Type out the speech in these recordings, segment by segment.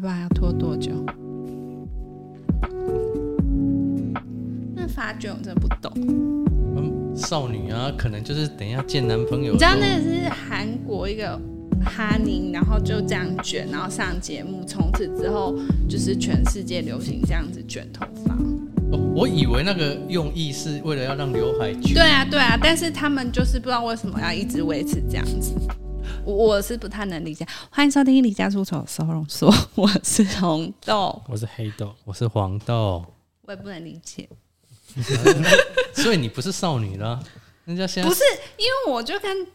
不然要拖多久？那发卷我真的不懂。嗯，少女啊，可能就是等一下见男朋友。你知道那个是韩国一个哈尼，然后就这样卷，然后上节目，从此之后就是全世界流行这样子卷头发。哦，我以为那个用意是为了要让刘海卷。对啊，对啊，但是他们就是不知道为什么要一直维持这样子，我我是不太能理解。欢迎收听《离家出走收容所》，我是红豆，我是黑豆，我是黄豆，我也不能理解。所以你不是少女了，人家现在不是因为我就跟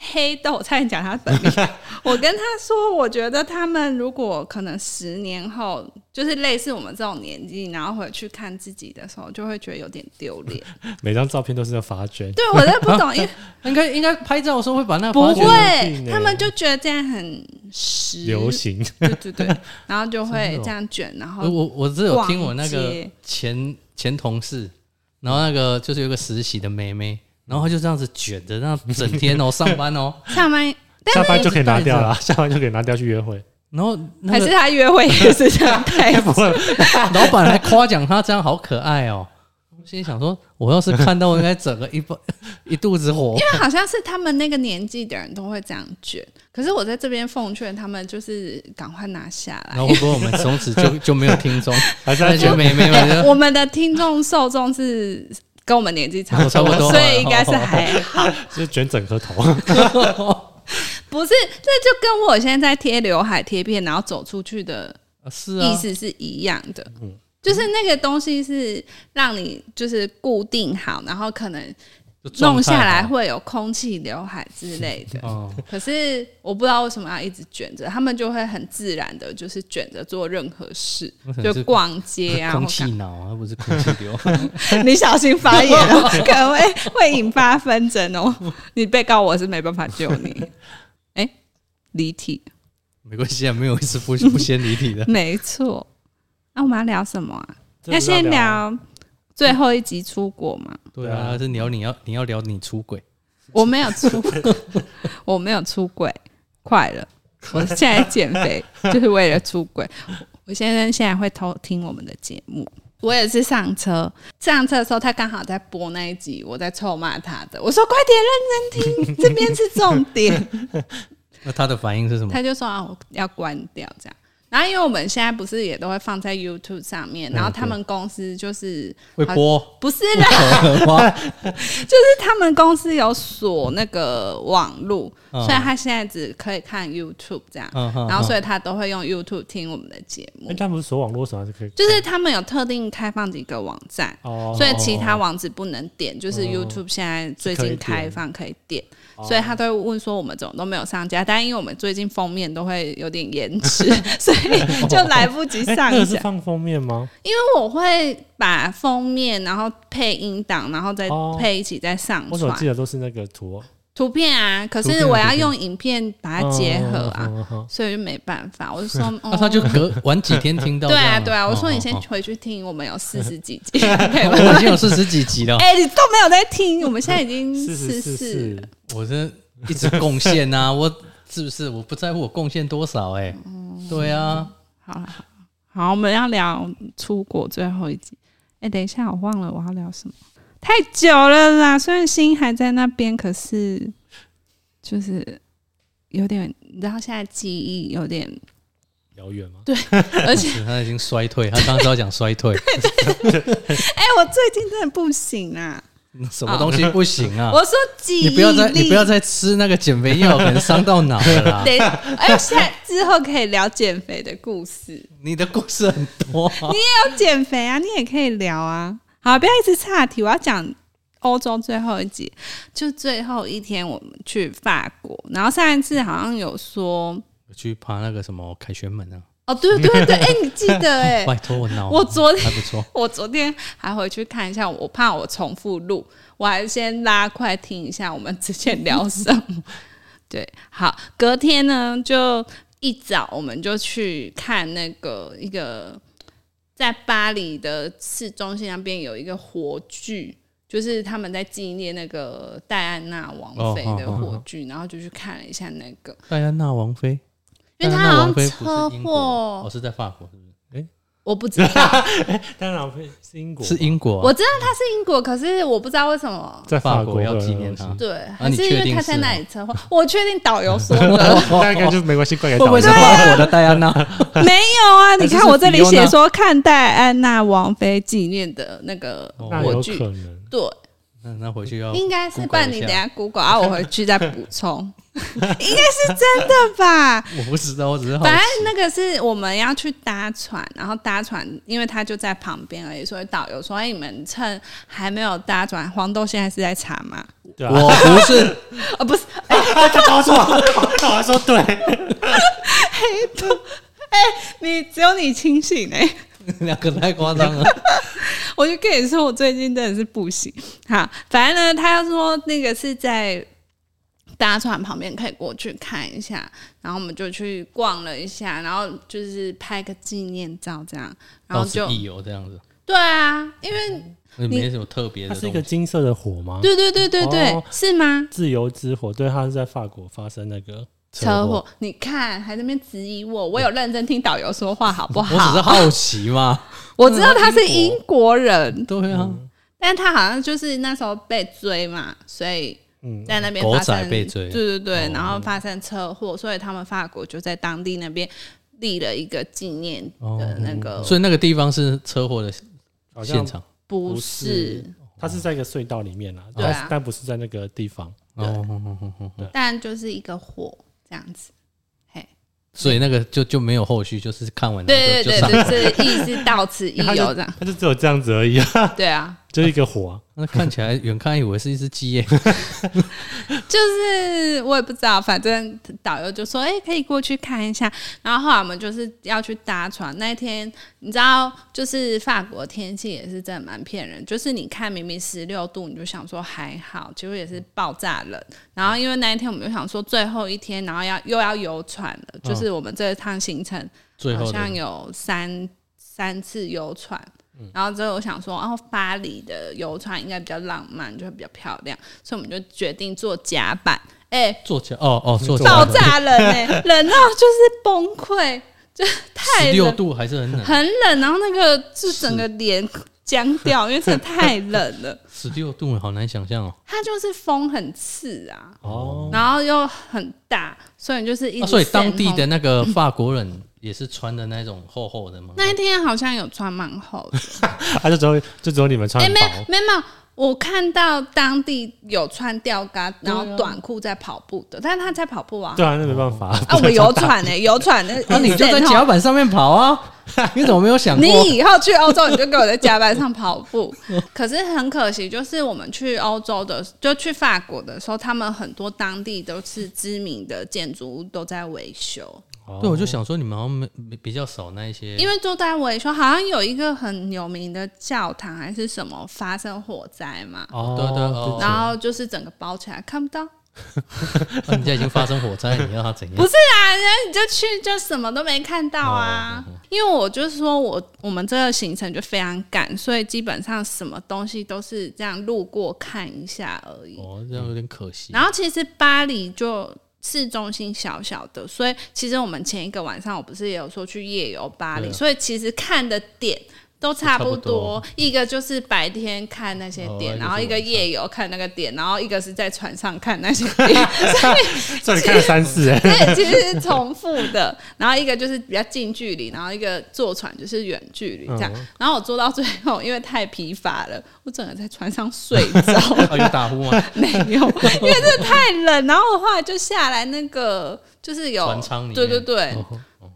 黑豆差点讲他本名，我跟他说，我觉得他们如果可能十年后，就是类似我们这种年纪，然后回去看自己的时候，就会觉得有点丢脸。每张照片都是要发卷，对我真的不懂，因为应 该应该拍照的时候会把那个不会，他们就觉得这样很时流，行。对对对，然后就会这样卷，然后我我我只有听我那个前前同事，然后那个就是有个实习的妹妹，然后他就这样子卷着，那整天哦上班哦，上班下班就可以拿掉了，下班就可以拿掉去约会。然后那还是他约会也是这样太 不会，老板还夸奖他这样好可爱哦。我心里想说，我要是看到，我应该整个一包一肚子火。因为好像是他们那个年纪的人都会这样卷，可是我在这边奉劝他们，就是赶快拿下来然。后会不会我们从此就就没有听众？还是那些妹妹们就我们的听众受众是跟我们年纪差不多，差不多所以应该是 还好。就是卷整颗头，不是，这就跟我现在在贴刘海贴片，然后走出去的是啊意，思是一样的。就是那个东西是让你就是固定好，然后可能弄下来会有空气刘海之类的。哦，可是我不知道为什么要一直卷着，他们就会很自然的，就是卷着做任何事就逛街啊，空气脑啊，不是空气流。你小心发言哦，可能会会引发纷争哦。你被告我是没办法救你。哎、离体，没关系啊，没有一次不不先离体的。没错。那、我们要聊什么啊？要先聊最后一集出国嘛？对啊，是聊你要你要聊你出轨，我没有出，我没有出轨，快了。我现在减肥就是为了出轨。我先生现在会偷听我们的节目。我也是上车，上车的时候他刚好在播那一集，我在臭骂他的。我说快点认真听，这边是重点。那他的反应是什么？他就说啊，我要关掉这样。然后因为我们现在不是也都会放在 YouTube 上面，然后他们公司就是会播？不是啦，就是他们公司有锁那个网路，嗯。所以他现在只可以看 YouTube 这样，然后所以他都会用 YouTube 听我们的节目。哎，。他不是锁网络上还是可以？就是他们有特定开放几个网站，哦，所以其他网址不能点，就是哦。YouTube 现在最近开放可以点，哦所以他都会问说我们怎么都没有上架，但因为我们最近封面都会有点延迟，所以就来不及哎，上那个是。放封面吗？因为我会把封面，然后配音档，然后再哦配一起再上我怎么记得都是那个图？图片啊。可是我要用影片把它结合啊，所以就没办法。我就说，那他就哦隔晚几天听到对。啊对啊。我说哦你先哦回去听，我们有四十几集，我已经有四十几集了，哎，你都没有在听，我们现在已经四四我这一直贡献啊，我是不是？我不在乎我贡献多少哎。对啊，好了，好好，我们要聊出国最后一集。哎、等一下，我忘了我要聊什么，太久了啦。虽然心还在那边，可是就是有点，你知道现在记忆有点，遥远吗？对而且 他已经衰退，他刚刚要讲衰退，哎、我最近真的不行啊。什么东西不行啊？我说记忆力，你不要再你不要再吃那个减肥药，可能伤到脑了啦。等一下，哎、现在之后可以聊减肥的故事。你的故事很多啊，要减肥啊，你也可以聊啊。好，不要一直岔题，我要讲欧洲最后一集，就最后一天我们去法国，然后上一次好像有说，去爬那个什么凯旋门啊，哦，对对对，哎、你记得 哎、拜托我脑，我昨天还不错。我昨天还回去看一下，我怕我重复录，我还先拉快听一下我们之前聊什么。对，好，隔天呢就一早我们就去看那个一个在巴黎的市中心那边有一个火炬。就是他们在纪念那个戴安娜王妃的哦哦哦火炬，然后就去看了一下那个，戴安娜王妃因为她好像车是英国，哦，祸，是在法国，是？我不知道，当然会是英国，是英国啊，我知道他是英国，可是我不知道为什么。在法国要纪念他对，啊还是因为他在那里策划？我确定导游说的，那应该就没关系，怪给会不会是的戴安娜？没有啊！你看我这里写说看戴安娜王妃纪念的那个火炬。对，那那回去要应该是办。你等下 Google 啊，我回去再补充，应该是真的吧？我不知道，我只是反正那个是我们要去搭船，然后搭船，因为他就在旁边而已，所以导游说：“哎，你们趁还没有搭船，黄豆现在是在查吗？对啊，我不是，？” 哦，不是，哎他搞错，我还说对，黑豆，哎你只有你清醒哎、两个太夸张了。我就跟你说，我最近真的是不行。好，反正呢，他说那个是在搭船旁边可以过去看一下，然后我们就去逛了一下，然后就是拍个纪念照这样，然后就游这样子，对啊，因为也没什么特别的它。是一个金色的火吗？对对对对对，哦是吗？自由之火，对，它是在法国发生那个车祸，你看还在那边质疑我，我有认真听导游说话好不好？我只是好？奇嘛。我知道他是英国人，对啊，但他好像就是那时候被追嘛，所以嗯，在那边发生被追。对对对，哦。然后发生车祸，所以他们法国就在当地那边立了一个纪念的那个，所以那个地方是车祸的现场。不不是。是，它是在一个隧道里面啦，对啊。但但不是在那个地方。哦，哦哦哦哦但就是一个火这样子。嘿，所以那个就就没有后续，就是看完对对对就就是意思到此一游这样。他就只有这样子而已啊，对啊，就一个火啊。那看起来远看以为是一只鸡耶，就是我也不知道，反正导游就说：“哎、可以过去看一下。”然后后来我们就是要去搭船。那一天你知道，就是法国天气也是真的蛮骗人，就是你看明明十六度，你就想说还好，结果也是爆炸冷。然后因为那一天我们就想说最后一天，然后要又要游船了，就是我们这一趟行程好像有三三次游船。然后之后我想说，哦，巴黎的游船应该比较浪漫，就会比较漂亮，所以我们就决定坐甲板。哎、坐起来哦哦，坐起爆炸冷哎、冷到就是崩溃，就太十六，度还是很冷，很冷，然后那个就整个脸僵掉，因为真的太冷了。十六度好难想象哦。它就是风很刺啊，哦，然后又很大，所以就是一直、啊，所以当地的。那个法国人也是穿的那种厚厚的吗？那一天好像有穿蛮厚的，它 就只有就只有你们穿哎、很没有薄，没有没有，我看到当地有穿吊嘎，然后短裤在跑步的，但是他在跑步啊。对啊，那没办法。啊，我们游船呢、游船呢、那你就在甲板上面跑啊！你怎么没有想过？你以后去欧洲，你就给我在甲板上跑步。可是很可惜，就是我们去欧洲的，就去法国的时候，他们很多当地都是知名的建筑物都在维修，哦对，我就想说你们好像没没比较少那一些，因为都在维修。好像有一个很有名的教堂还是什么发生火灾嘛，哦，对对哦然后就是整个包起来看不到。啊人家已经发生火灾，你要他怎样？不是啊，人家你就去就什么都没看到啊。哦因为我就是说我我们这个行程就非常赶，所以基本上什么东西都是这样路过看一下而已。哦，这样有点可惜。然后其实巴黎就市中心小小的，所以其实我们前一个晚上我不是也有说去夜游巴黎，啊所以其实看的点。都差不多多，一个就是白天看那些点，然后一个夜游看那个点，然后一个是在船上看那些点，这里看了三次哎，对，其实是重复的。然后一个就是比较近距离，然后一个坐船就是远距离这样。嗯然后我坐到最后，因为太疲乏了，我整个在船上睡着。啊，有打呼吗？没有，因为真的太冷。然后我后来就下来，那个就是有船舱里面对对对，哦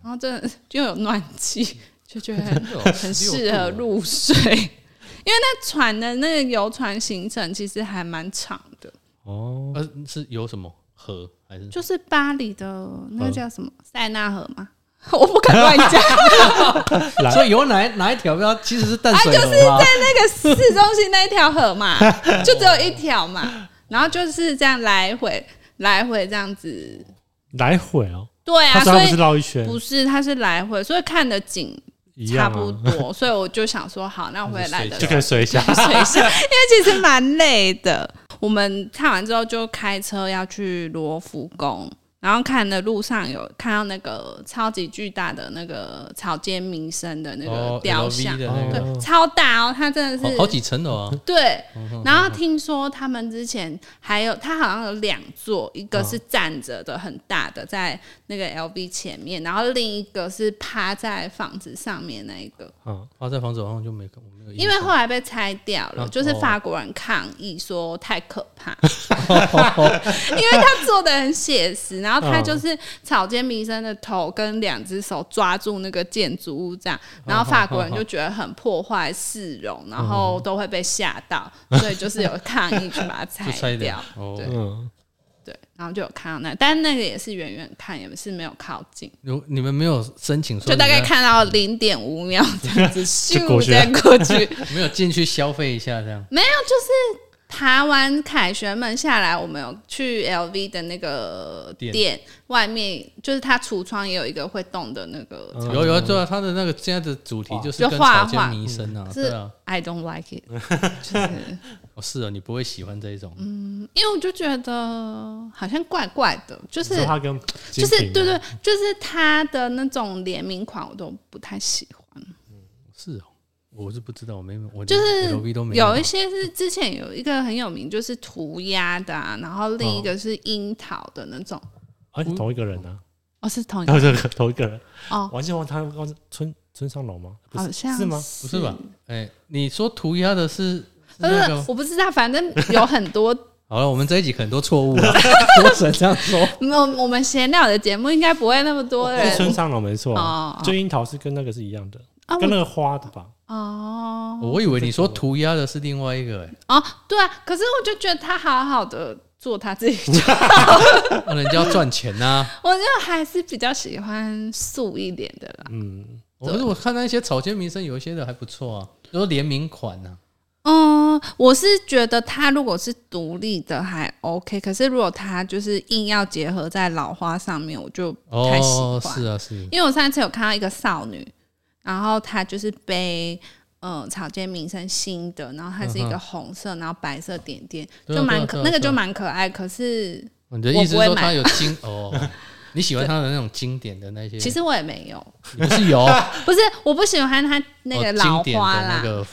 然后真的又有暖气，就觉得 很适合入睡。因为那船的那个游船行程其实还蛮长的，哦，呃，是游什么河还是？就是巴黎的那个叫什么塞纳河吗？我不敢乱讲，所以有哪哪一条标其实是淡啊，水河就是？在那个市中心那一条河嘛，就只有一条嘛，然后就是这样来回来回这样子，来回哦，对啊，所以不是绕一圈，不是，它是来回，所以看的景差不多，所以我就想说，好，那我回来的就可以睡一下。睡一下，因为其实蛮累的。我们看完之后就开车要去罗浮宫，然后看的路上有看到那个超级巨大的那个草间弥生的那个哦雕像，的那个。对，超大哦，它真的是好好几层楼啊，对，然后听说他们之前还有，他好像有两座，一个是站着的很大的，在那个 LV 前面，然后另一个是趴在房子上面那一个，嗯，趴在房子好像就没我没有，因为后来被拆掉了，啊就是哦。法国人抗议说太可怕，因为他做的很写实，然后他就是草间弥生的头跟两只手抓住那个建筑物这样，然后法国人就觉得很破坏市容，然后都会被吓到，所以就是有抗议去把它拆 就拆掉对嗯，对，然后就有看到那，但那个也是远远看，也是没有靠近，有你们没有申请说就大概看到零点五秒这样子，咻过去了再过去。没有进去消费一下这样，没有，就是爬完凯旋门下来，我们有去 LV 的那个店。店外面，就是它橱窗也有一个会动的那个，嗯。有有对啊，他的那个现在的主题就是画草间画弥生啊，是啊，I don't like it，就是。哦是哦，你不会喜欢这一种，嗯因为我就觉得好像怪怪的，就是就是对对，就是它的那种联名款我都不太喜欢。我是不知道，我没我就是都没有一些是之前有一个很有名，就是涂鸦的、啊，然后另一个是樱桃的那种。哎，同一个人啊，哦，是同一个这个同一个人，哦，王建王他刚是村村上龙吗？不是好像是吗？不是吧？哎，你说涂鸦的是是不是，我不知道，反正有很多。好了，我们这一集很多错误了，我只能这样说。我我们闲聊的节目应该不会那么多是村上龙没错啊，哦就樱桃是跟那个是一样的，啊跟那个花的吧？哦。我以为你说涂鸦的是另外一个，哎，哦，对啊，可是我就觉得他好好的做他自己，那 人家要赚钱呐。我就还是比较喜欢素一点的啦。嗯，可是我看那些草间弥生有一些的还不错啊，比如联名款啊。呐，嗯，我是觉得他如果是独立的还 OK，可是如果他就是硬要结合在老花上面，我就不太喜哦，欢。是啊是，因为我上次有看到一个少女，然后它就是背嗯草间弥生新的，然后它是一个红色，然后白色点点，就蛮可那个就蛮可爱。可是你的意思说它有经 哦，你喜欢他的那种经典的那些？其实我也没有，你不是有？不是我不喜欢它那个哦老花啦，那个，哦。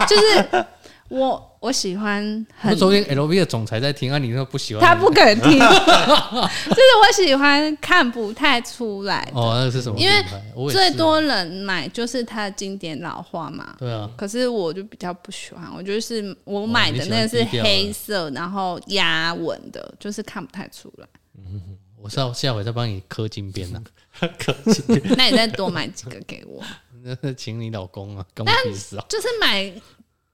就是我我喜欢很那昨天 LV 的总裁在听啊，你说不喜欢？他不肯听，就是我喜欢看不太出来，哦，那是什么品因为最多人买就是它的经典老花嘛。对啊，可是我就比较不喜欢，我就是我哦买的那个是黑色，然后压纹的，就是看不太出来。嗯 我下下回再帮你刻金边 呢，那你再多买几个给我，那请你老公啊，跟我意思啊！就是买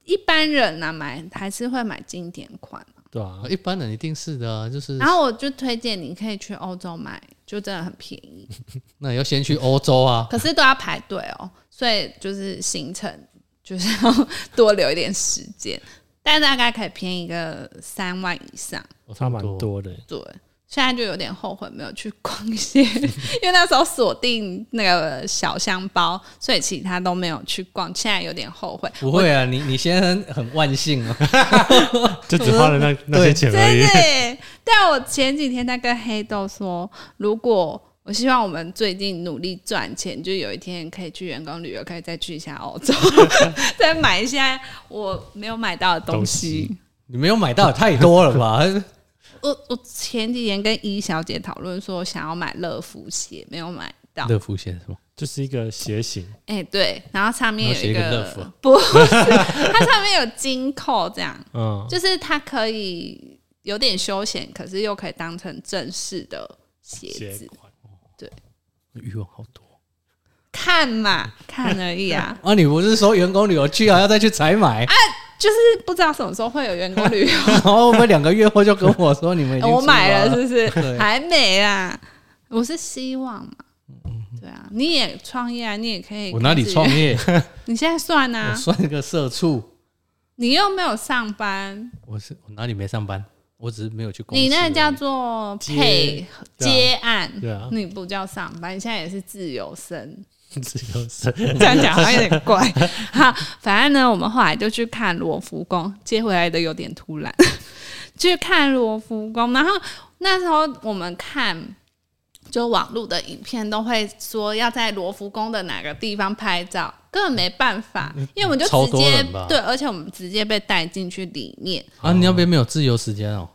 一般人啊，买还是会买经典款。对啊，一般人一定是的啊，就是然后我就推荐你可以去欧洲买，就真的很便宜，那你要先去欧洲啊，可是都要排队哦，所以就是行程就是要多留一点时间，但大概可以便宜个三万以上。差蛮多的。对，现在就有点后悔没有去逛一些，因为那时候锁定那个小香包，所以其他都没有去逛。现在有点后悔，不会啊，你你现在很万幸啊，就只花了那那些钱而已。真的耶。但我前几天在跟黑豆说，如果我希望我们最近努力赚钱，就有一天可以去员工旅游，可以再去一下欧洲，再买一下我没有买到的东东西西。你没有买到也太多了吧？我我前几天跟伊小姐讨论说，想要买乐福鞋，没有买到。乐福鞋是吗？就是一个鞋型，哎、对，然后上面有一个不是，它上面有金扣，这样嗯，就是它可以有点休闲，可是又可以当成正式的鞋鞋子。对。欲望好多看嘛，看而已啊，啊！你不是说员工旅游去还要再去采买，就是不知道什么时候会有员工旅游。然后我们两个月后就跟我说你们已经 我买了，是不是？还没啊，我是希望嘛。对啊，你也创业啊，你也可以。我哪里创？业？你现在算我啊，算个社畜。你又没有上班，我是我哪里没上班？我只是没有去公司。你那个叫做配接案，对啊，你不叫上班，你现在也是自由身。自由身。这样讲好像有点怪。好，反正呢，我们后来就去看罗浮宫，接回来的有点突然，去看罗浮宫。然后那时候我们看就网络的影片都会说要在罗浮宫的哪个地方拍照，根本没办法，因为我们就直接对，而且我们直接被带进去里面，啊，你那边没有自由时间哦？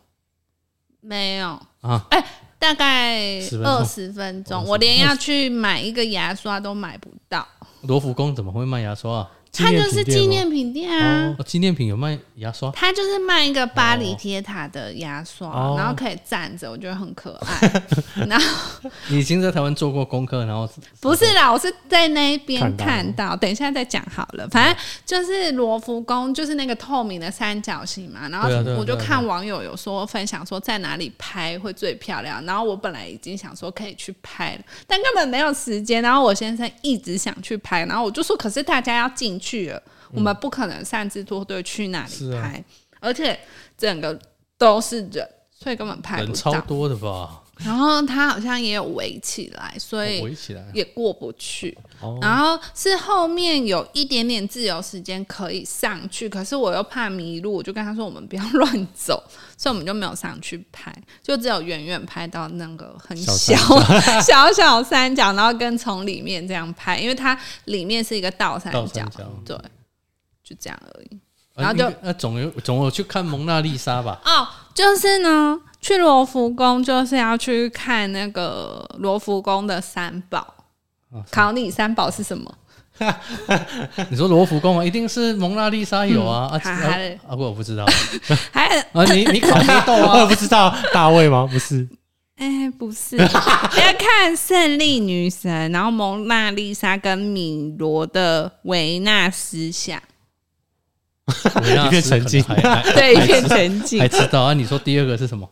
没有啊，哎、大概10分钟二十分钟，我连要去买一个牙刷都买不到。罗浮宫怎么会卖牙刷啊？它就是纪纪念品店啊，哦，纪念品有卖牙刷，它就是卖一个巴黎铁塔的牙刷，哦然后可以站着，我觉得很可爱。然后你已经在台湾做过功课，然后不是啦，我是在那边看到看到，等一下再讲好了。反正就是罗浮宫，就是那个透明的三角形嘛。然后对啊对啊我就对啊看网友有说分享说在哪里拍会最漂亮，然后我本来已经想说可以去拍了，但根本没有时间。然后我先生一直想去拍，然后我就说可是大家要进去了，我们不可能擅自脱队去那里拍，而且整个都是人，所以根本拍人不到。超多的吧？然后他好像也有围起来，所以围起来，也过不去。哦然后是后面有一点点自由时间可以上去，可是我又怕迷路，我就跟他说我们不要 乱走，所以我们就没有上去拍，就只有远远拍到那个很小小三小小三角，然后跟从里面这样拍，因为它里面是一个倒三角三，角。对，就这样而已。啊然后就那总有总有去看蒙娜丽莎吧？哦，就是呢，去罗浮宫就是要去看那个罗浮宫的三宝。啊考你三宝是什么？你说罗浮宫啊，一定是蒙娜丽莎有啊啊还啊还啊！我不知道 还 啊，你你考黑豆我？不知道大卫吗？不是，哎、不是，要看胜利女神，然后蒙娜丽莎跟米罗的维纳斯像，维纳斯一片沉浸可能还还对，一片沉静还。知道啊？你说第二个是什么？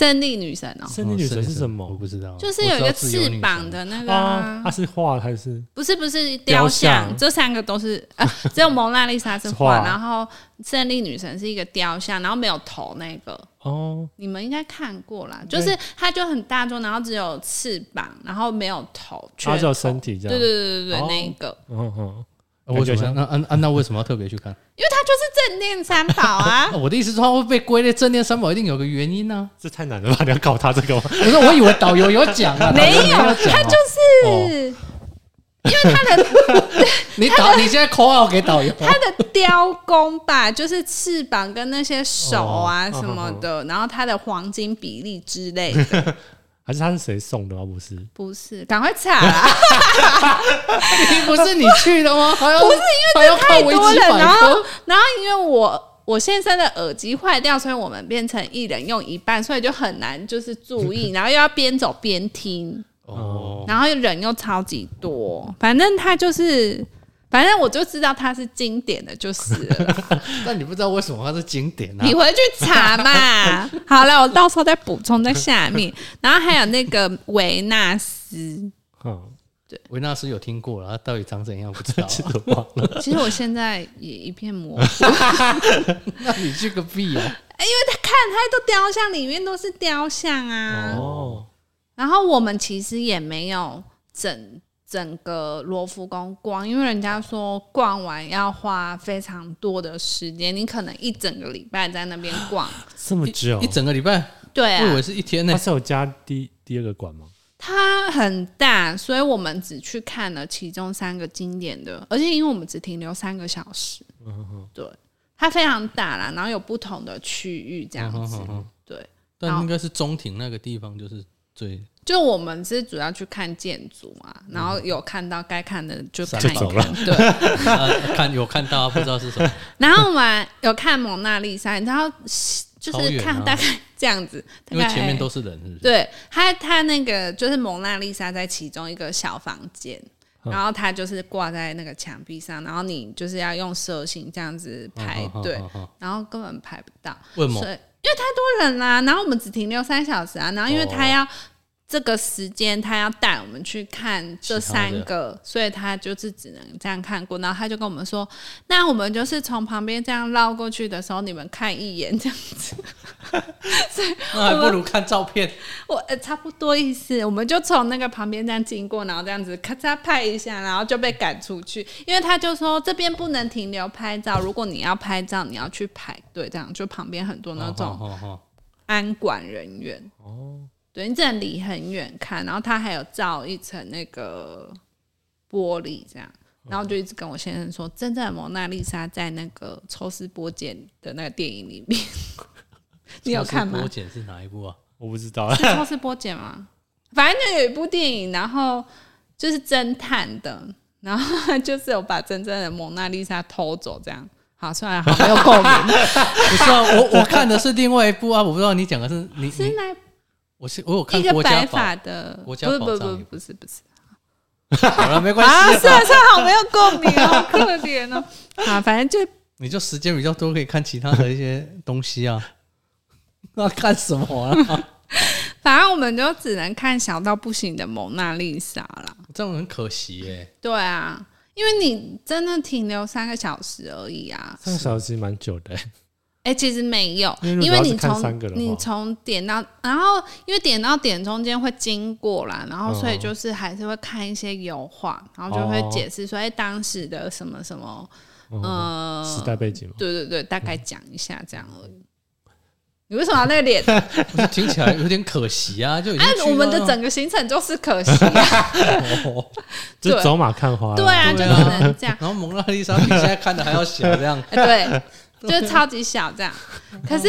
胜利女神哦，胜利女神是什么？我？不知道，就是有一个翅膀的那个啊。啊、，它是画还是？不是不是雕雕像，像这三个都是 啊，只有蒙娜丽莎是是画，画然后胜利女神是一个雕像，然后没有头那个。哦？你们应该看过啦，就是它就很大众，然后只有翅膀，然后没有头，缺它只有头。身体这样。对对对对对，哦。那一个，嗯嗯，啊为什么感觉像那啊啊那为什么要特别去看？因为它就是正念三宝啊啊。我的意思是，它会被归类正念三宝，一定有个原因呢。这太难了吧？你要搞他这个吗？可是我以为导游有讲啊，没有，导游讲它哦就是、因为他的你导你现在口号给导游，他的雕工吧，就是翅膀跟那些手啊哦什么的，然后它的黄金比例之类的，还是他是谁送的吗？不是，不是，赶快查啦！不是你去的吗？还要不是因为还要看太多了，然后。然后因为我。我先生的耳机坏掉，所以我们变成一人用一半，所以就很难就是注意，然后又要边走边听，哦，然后人又超级多，反正他就是，反正我就知道它是经典的就是了。但你不知道为什么它是经典啊你？回去查嘛。好了，我到时候再补充在下面。然后还有那个维纳斯，嗯，对维纳斯有听过了，它到底长怎样不知道忘了。其实我现在也一片模糊，那你去个屁啊！因为他看他都雕像，里面都是雕像啊。哦，然后我们其实也没有整整个罗浮宫逛，因为人家说逛完要花非常多的时间，你可能一整个礼拜在那边 逛。这么久？一，整个礼拜，对啊。我以为，是一天呢。它。是有加第第二个馆吗？它很大，所以我们只去看了其中三个经典的，而且因为我们只停留三个小时，对，它非常大啦，然后有不同的区域这样子，嗯哼哼哼对，但应该是中庭那个地方就是最就我们是主要去看建筑嘛，然后有看到该看的就看一就走了，对，啊 看有看到啊，不知道是什么。然后我们有看蒙娜丽莎，然后就是看大概这样子，大因为前面都是人，是不是？对他，他那个就是蒙娜丽莎在其中一个小房间，然后他就是挂在那个墙壁上，然后你就是要用蛇形这样子排队，然后根本排不到，为什么？因为太多人啦，然后我们只停留三小时啊，然后因为他哦要。这个时间他要带我们去看这三个，所以他就是只能这样看过。然后他就跟我们说：“那我们就是从旁边这样绕过去的时候，你们看一眼这样子。”那还不如看照片。我呃差不多意思，我们就从那个旁边这样经过，然后这样子咔嚓拍一下，然后就被赶出去，因为他就说这边不能停留拍照，如果你要拍照，你要去排队，这样就旁边很多那种哦哦哦安管人员。对你只能离很远看，然后它还有罩一层那个玻璃这样。然后就一直跟我先生说，真正的蒙娜丽莎在那个抽丝剥茧的那个电影里面，你有看吗剥？茧是哪一部啊？我不知道，是抽丝剥茧吗？反正就有一部电影，然后就是侦探的，然后 就是有把真正的蒙娜丽莎偷走，这样。好，算了好没有共鸣，不是啊，我我看的是另外一部啊，我不知道你讲的是你你，是那我是我有看一个国家宝，白发的，国家不是不是不是也不是不是 好了，没关啊，系啊，是啊是啊，好没有共鸣哦，好可怜哦。啊，反正就你就时间比较多，可以看其他的一些东西啊。那看什么啊？反正我们就只能看小到不行的蒙娜丽莎啦。这样很可惜耶。对啊，因为你真的停留三个小时而已啊。三个小时蛮久的、欸，哎、其实没有，因为你从你从点到，然后因为点到点中间会经过啦，然后所以哦就是还是会看一些油画，然后就会哦解释说，哎、当时的什么什么，嗯呃，时代背景嘛。对对对，大概讲一下这样而已。你为什么要那个脸？听起来有点可惜啊，就哎去，我们的整个行程就是可惜、啊，哦 就是走马看花啦。对啊，就对只啊能这样。然后蒙娜丽莎比现在看的还要小，这样哎对，就是超级小这样。可是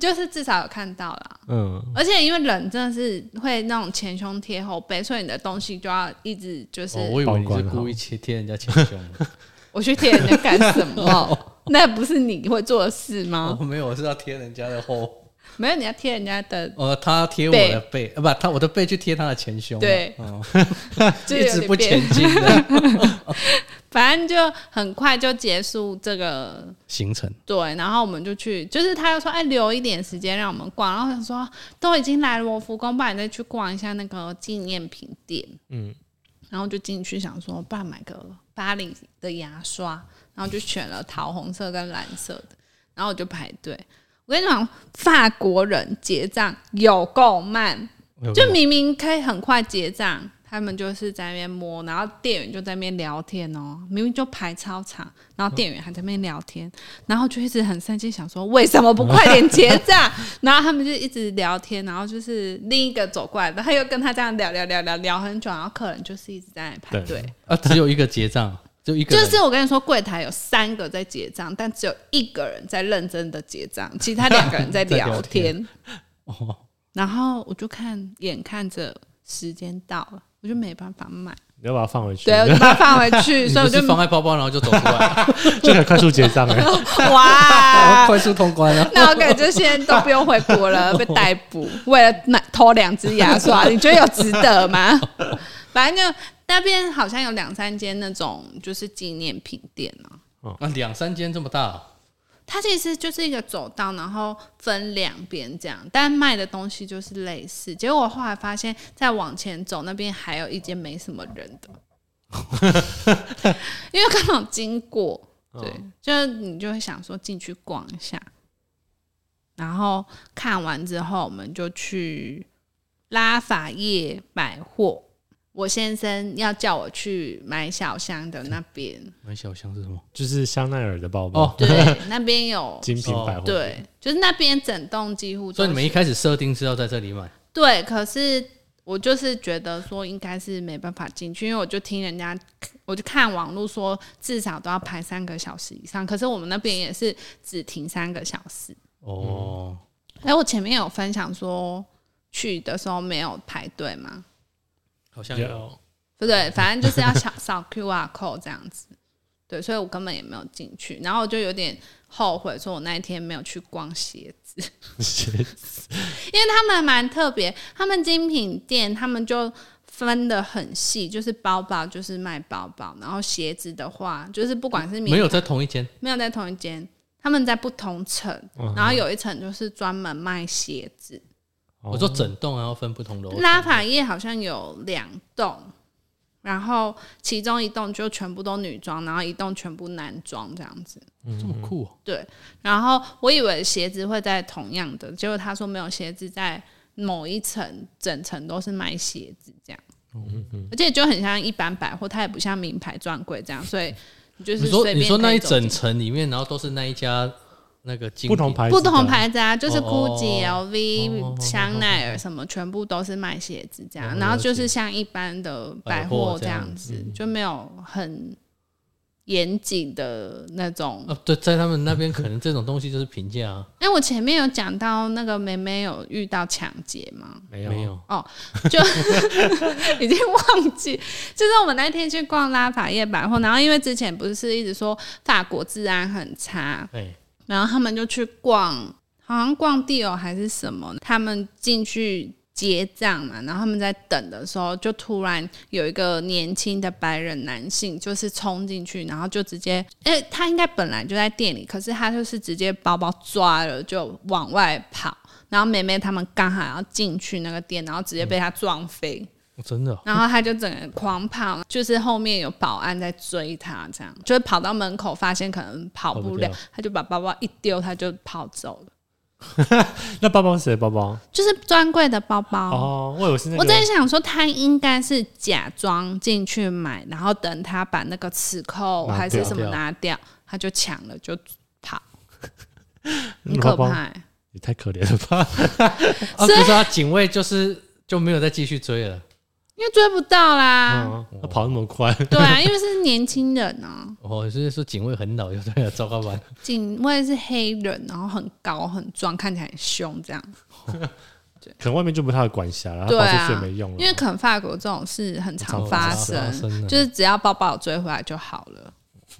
就是至少有看到了，嗯，而且因为人真的是会那种前胸贴后背，所以你的东西就要一直就是、哦，我以为你是故意贴贴人家前胸，我去贴人家干什么？那不是你会做的事吗？哦，没有，我是要贴人家的后，没有，你要贴人家的，呃，他贴我的背，呃，不，他我的背去贴他的前胸啊，对。一直不。前进的反正就很快就结束这个行程。对，然后我们就去，就是他又说，哎，留一点时间让我们逛。然后想说，都已经来罗浮宫，不然再去逛一下那个纪念品店。嗯，然后就进去想说，不然买个巴黎的牙刷，然后就选了桃红色跟蓝色的，然后我就排队。我跟你讲，法国人结账有够慢，就明明可以很快结账，他们就是在那边摸，然后店员就在那边聊天哦，明明就排超长，然后店员还在那边聊天，然后就一直很生气，想说为什么不快点结账？然后他们就一直聊天，然后就是另一个走过来的，他又跟他这样聊聊聊聊聊很久，然后客人就是一直在排队。啊，只有一个结账，就一个就，是我跟你说，柜台有三个在结账，但只有一个人在认真的结账，其他两个人 在聊天。哦，然后我就看，眼看着时间到了，我就没办法买，你要把它放回去，对，我就把它放回去，所以我就放在包包然后就走出来，就可以快速结账了。哇，快速通关了。那我感觉现在都不用回国了，被逮捕，为了买偷两只牙刷，你觉得有值得吗？反正就那边好像有两三间那种就是纪念品店啊，啊，两三间这么大，它其实就是一个走道，然后分两边这样，但卖的东西就是类似。结果我后来发现，再往前走那边还有一间没什么人的，因为刚好经过，对，就是你就会想说进去逛一下，然后看完之后，我们就去拉法叶百货。我先生要叫我去买小香的那边，买小香是什么？就是香奈儿的包包。哦，对，那边有 精品百货，对，就是那边整栋几乎都是。所以你们一开始设定是要在这里买，对，可是我就是觉得说应该是没办法进去，因为我就听人家，我就看网络说至少都要排三个小时以上，可是我们那边也是只停三个小时。哦，哎，我前面有分享说去的时候没有排队嘛，好像有，对不对？反正就是要扫扫 QR code 这样子。对，所以我根本也没有进去，然后我就有点后悔，说我那一天没有去逛鞋子。鞋 子因为他们蛮特别，他们精品店他们就分的很细，就是包包就是卖包包，然后鞋子的话就是不管是没有在同一间，没有在同一间，他们在不同层，嗯然后有一层就是专门卖鞋子。哦。我说整栋然后分不同楼层，拉法叶好像有两栋，然后其中一栋就全部都女装，然后一栋全部男装这样子。这么酷哦，对，然后我以为鞋子会在同样的，结果他说没有，鞋子在某一层，整层都是卖鞋子这样。而且就很像一般百货，它也不像名牌专柜这样，所以就是你说你说那一整层里面，然后都是那一家那个不同牌子不同牌子啊，就是哦哦 GUCCI、哦 LV、香奈儿什么，全部都是卖鞋子这样，哦然后就是像一般的百百货货这这样样子，就没有很严谨的那种。哦，对，在他们那边可能这种东西就是平价啊，哎、我前面有讲到那个妹妹有遇到抢劫吗？没有没有。就 已经忘记，就是我们那天去逛拉法叶百货，然后因为之前不是一直说法国治安很差，哎，然后他们就去逛，好像逛地欧还是什么，他们进去结账嘛，然后他们在等的时候，就突然有一个年轻的白人男性，就是冲进去，然后就直接，哎、他应该本来就在店里，可是他就是直接包包抓了就往外跑，然后妹妹他们刚好要进去那个店，然后直接被他撞飞。真的哦然后他就整个狂跑，就是后面有保安在追他，这样就是跑到门口，发现可能跑不了不，他就把包包一丢，他就跑走了。那包包是谁的包包？就是专柜的包包。哦，我以为是那个。我在想说，他应该是假装进去买，然后等他把那个磁扣还是什么拿掉，他就抢了就跑，那很可怕、欸。也太可怜了吧？啊，不是啊，警卫就是就没有再继续追了。因为追不到啦。嗯，他跑那么快，对啊，因为是年轻人啊，哦，就是说警卫很老，就对了，糟糕吧？警卫是黑人，然后很高很壮，看起来很凶，这样。可能外面就不太会管辖了，他对跑出啊去也没用了。因为可能法国这种事很常发生，就是只要包包追回来就好了，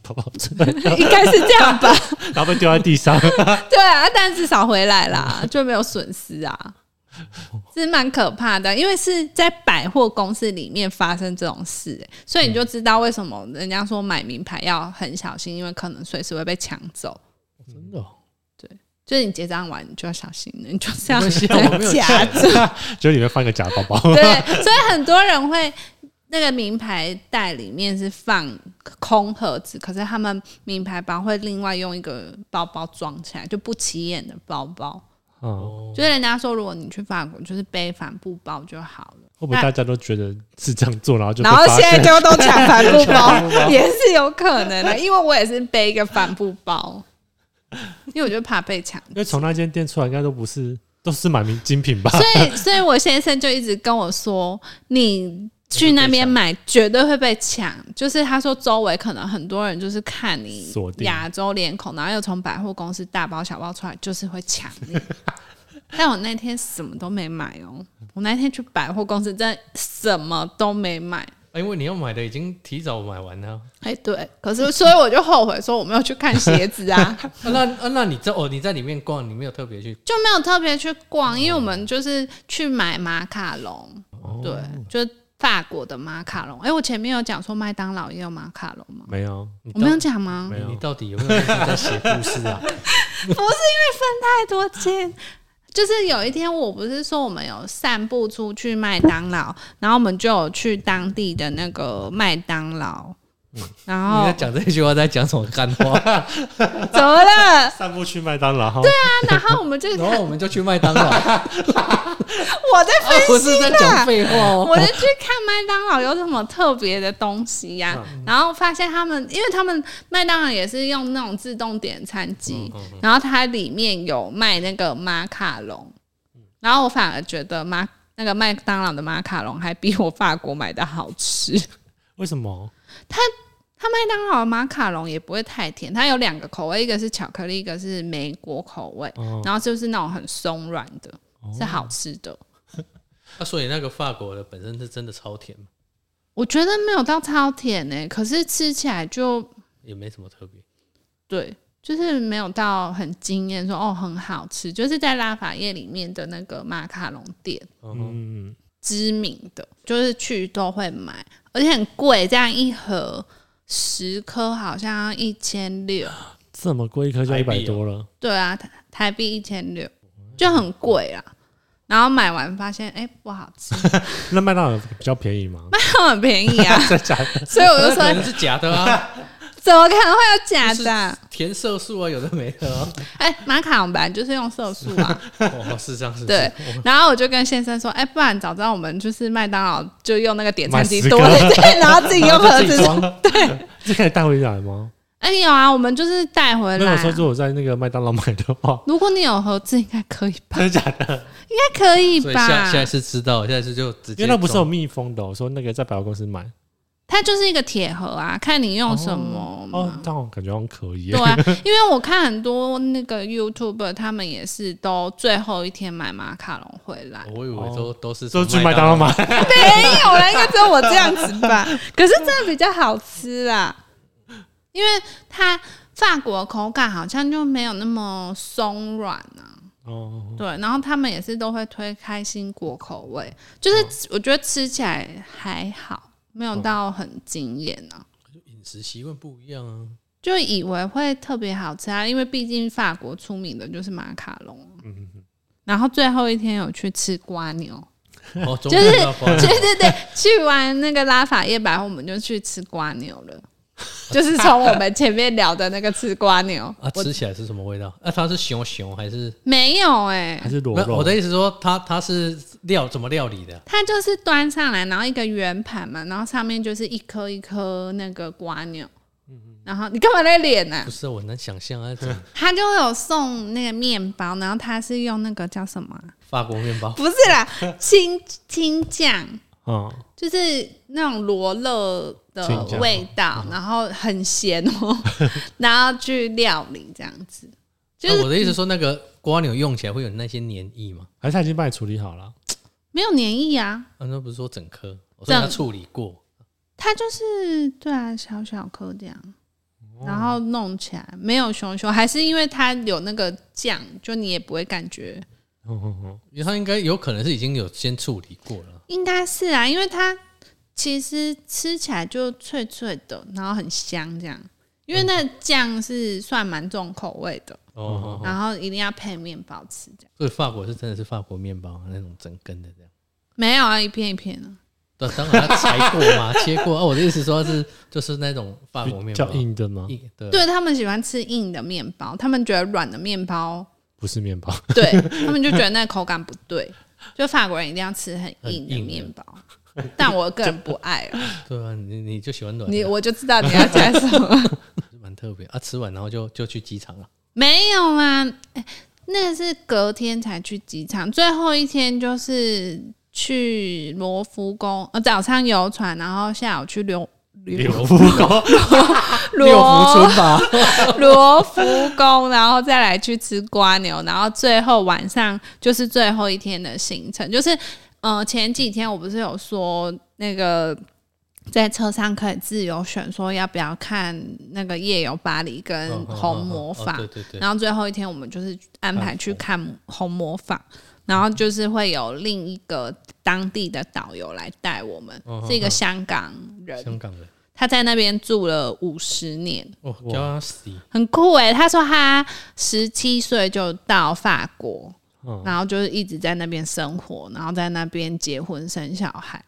包包真的，应该是这样吧？然后被丢在地上，对啊，但至少回来啦，就没有损失啊，是蛮可怕的。因为是在百货公司里面发生这种事、欸所以你就知道为什么人家说买名牌要很小心，因为可能随时会被抢走。真的哦就是你结账完，你就要小心 了，你就是要没关系啊我没有夹着。就里面放一个假包包，对，所以很多人会那个名牌袋里面是放空盒子，可是他们名牌包会另外用一个包包装起来，就不起眼的包包。嗯，就是人家说，如果你去法国，就是背帆布包就好了。会不会大家都觉得是这样做，然后就然后现？现在就都抢帆布包，也是有可能的，因为我也是背一个帆布包，因为我就怕被抢。因为从那间店出来，应该都不是都是买名精品吧？所以，所以我先生就一直跟我说，你去那边买绝对会被抢。就是他说周围可能很多人就是看你亚洲脸孔，然后又从百货公司大包小包出来，就是会抢你。但我那天什么都没买哦，我那天去百货公司真的什么都没买。啊因为你要买的已经提早买完了。哎，对，可是所以我就后悔说我没有去看鞋子啊，啊那啊，那你在哦，你在里面逛，你没有特别去就没有特别去逛，因为我们就是去买马卡龙，对，就是法国的马卡龙。哎、我前面有讲说麦当劳也有马卡龙吗？没有，我没有讲吗？没有你到底有没有在写故事啊？不是因为分太多钱。就是有一天，我不是说我们有散步出去麦当劳，然后我们就有去当地的那个麦当劳，然后你后在讲这句话在讲什么干话？怎么了？散步去麦当劳，对啊，然后我们就 然后我们就去麦当劳，啊 我在分不是在讲废话哦。我就去看麦当劳有什么特别的东西呀、嗯然后发现他们，因为他们麦当劳也是用那种自动点餐机，嗯然后它里面有卖那个马卡龙，然后我反而觉得马那个麦当劳的马卡龙还比我法国买的好吃。为什么？它它麦当劳马卡龙也不会太甜，它有两个口味，一个是巧克力，一个是莓果口味，哦。然后就是那种很松软的，是好吃的。啊，所以那个法国的本身是真的超甜吗，我觉得没有到超甜呢、可是吃起来就也没什么特别。对，就是没有到很惊艳，说哦很好吃，就是在拉法叶里面的那个马卡龙店，嗯，嗯，知名的，就是去都会买，而且很贵，这样一盒十颗好像要一千六，这么贵一颗就一百多了，对啊，台台币一千六，就很贵啊。然后买完发现，哎、不好吃，那麦当劳比较便宜吗？很便宜啊，假的？所以我就说，能是假的啊，怎么可能会有假的啊？填色素啊，有的没的啊。哎、马卡龙本来就是用色素啊，哦，是这样，是对，然后我就跟先生说，哎、不然早知道我们就是麦当劳就用那个点餐机多了，对，然后自己用盒子 装。这可以带回来吗？哎有啊，我们就是带回来啊、那有时候如果在那个麦当劳买的话，如果你有盒子，应该可以吧？真的假的？应该可以吧以下吧？下一次知道，现在是就直接因为那不是有密封的哦，我说那个在百货公司买它就是一个铁盒啊，看你用什么嘛。哦，但我感觉好像可以耶。对啊，因为我看很多那个 YouTube，他们也是都最后一天买马卡龙回来。我以为都都是都去麦当劳买，没有啦，应该只有我这样子吧。可是真的比较好吃啊，因为它法国口感好像就没有那么松软啊。哦，对，然后他们也是都会推开心果口味，就是我觉得吃起来还好，没有到很惊艳啊。饮食习惯不一样啊。就以为会特别好吃啊，因为毕竟法国出名的就是马卡龙。嗯然后最后一天有去吃瓜牛，哦，就是 对对对，去完那个拉法叶百货，我们就去吃瓜牛了。就是从我们前面聊的那个吃瓜牛，啊，吃起来是什么味道？啊，它是熊熊还是？没有哎、还是裸肉？我的意思说，它它是料怎么料理的？它就是端上来，然后一个圆盘嘛，然后上面就是一颗一颗那个瓜牛。然后你干嘛在脸呢不？是我能想象啊，怎么它就有送那个面包，然后他是用那个叫什么啊、法国面包不是啦，青青酱，嗯，就是那种罗勒的味道，然后很咸哦，然后去料理这样子，就是啊我的意思说，那个瓜牛用起来会有那些黏液吗？还是他已经帮你处理好了？没有黏液啊，啊，那不是说整颗，我说他处理过。它就是对啊，小小颗这样，哦然后弄起来没有熊熊，还是因为它有那个酱，就你也不会感觉，哦哦哦，因为它应该有可能是已经有先处理过了。应该是啊，因为它其实吃起来就脆脆的，然后很香这样。因为那酱是算蛮重口味的，哦哦，哦然后一定要配面包吃，这样所以法国是真的是法国面包那种整根的这样。没有啊，一片一片的。对，当然它裁过嘛，切过啊。我的意思说是就是那种法国面包叫硬的吗？硬对对他们喜欢吃硬的面包，他们觉得软的面包，不是面包，对他们就觉得那口感不对，就法国人一定要吃很硬的面包。但我个人不爱了，对啊，你你就喜欢软的，你我就知道你要讲什么。蛮特别啊。吃完然后就就去机场了。没有啊，哎那是隔天才去机场，最后一天就是去罗浮宫，呃，早上游船，然后下午去流六福宫，罗村吧？罗浮宫，然后再来去吃瓜牛，然后最后晚上就是最后一天的行程，就是呃前几天我不是有说那个。在车上可以自由选，说要不要看那个夜游巴黎跟红魔法。哦对对对，然后最后一天我们就是安排去看红魔法，然后就是会有另一个当地的导游来带我们，哦是一个香港人，香港人。他在那边住了五十年，很酷诶。他说他十七岁就到法国，嗯。然后就是一直在那边生活，然后在那边结婚生小孩，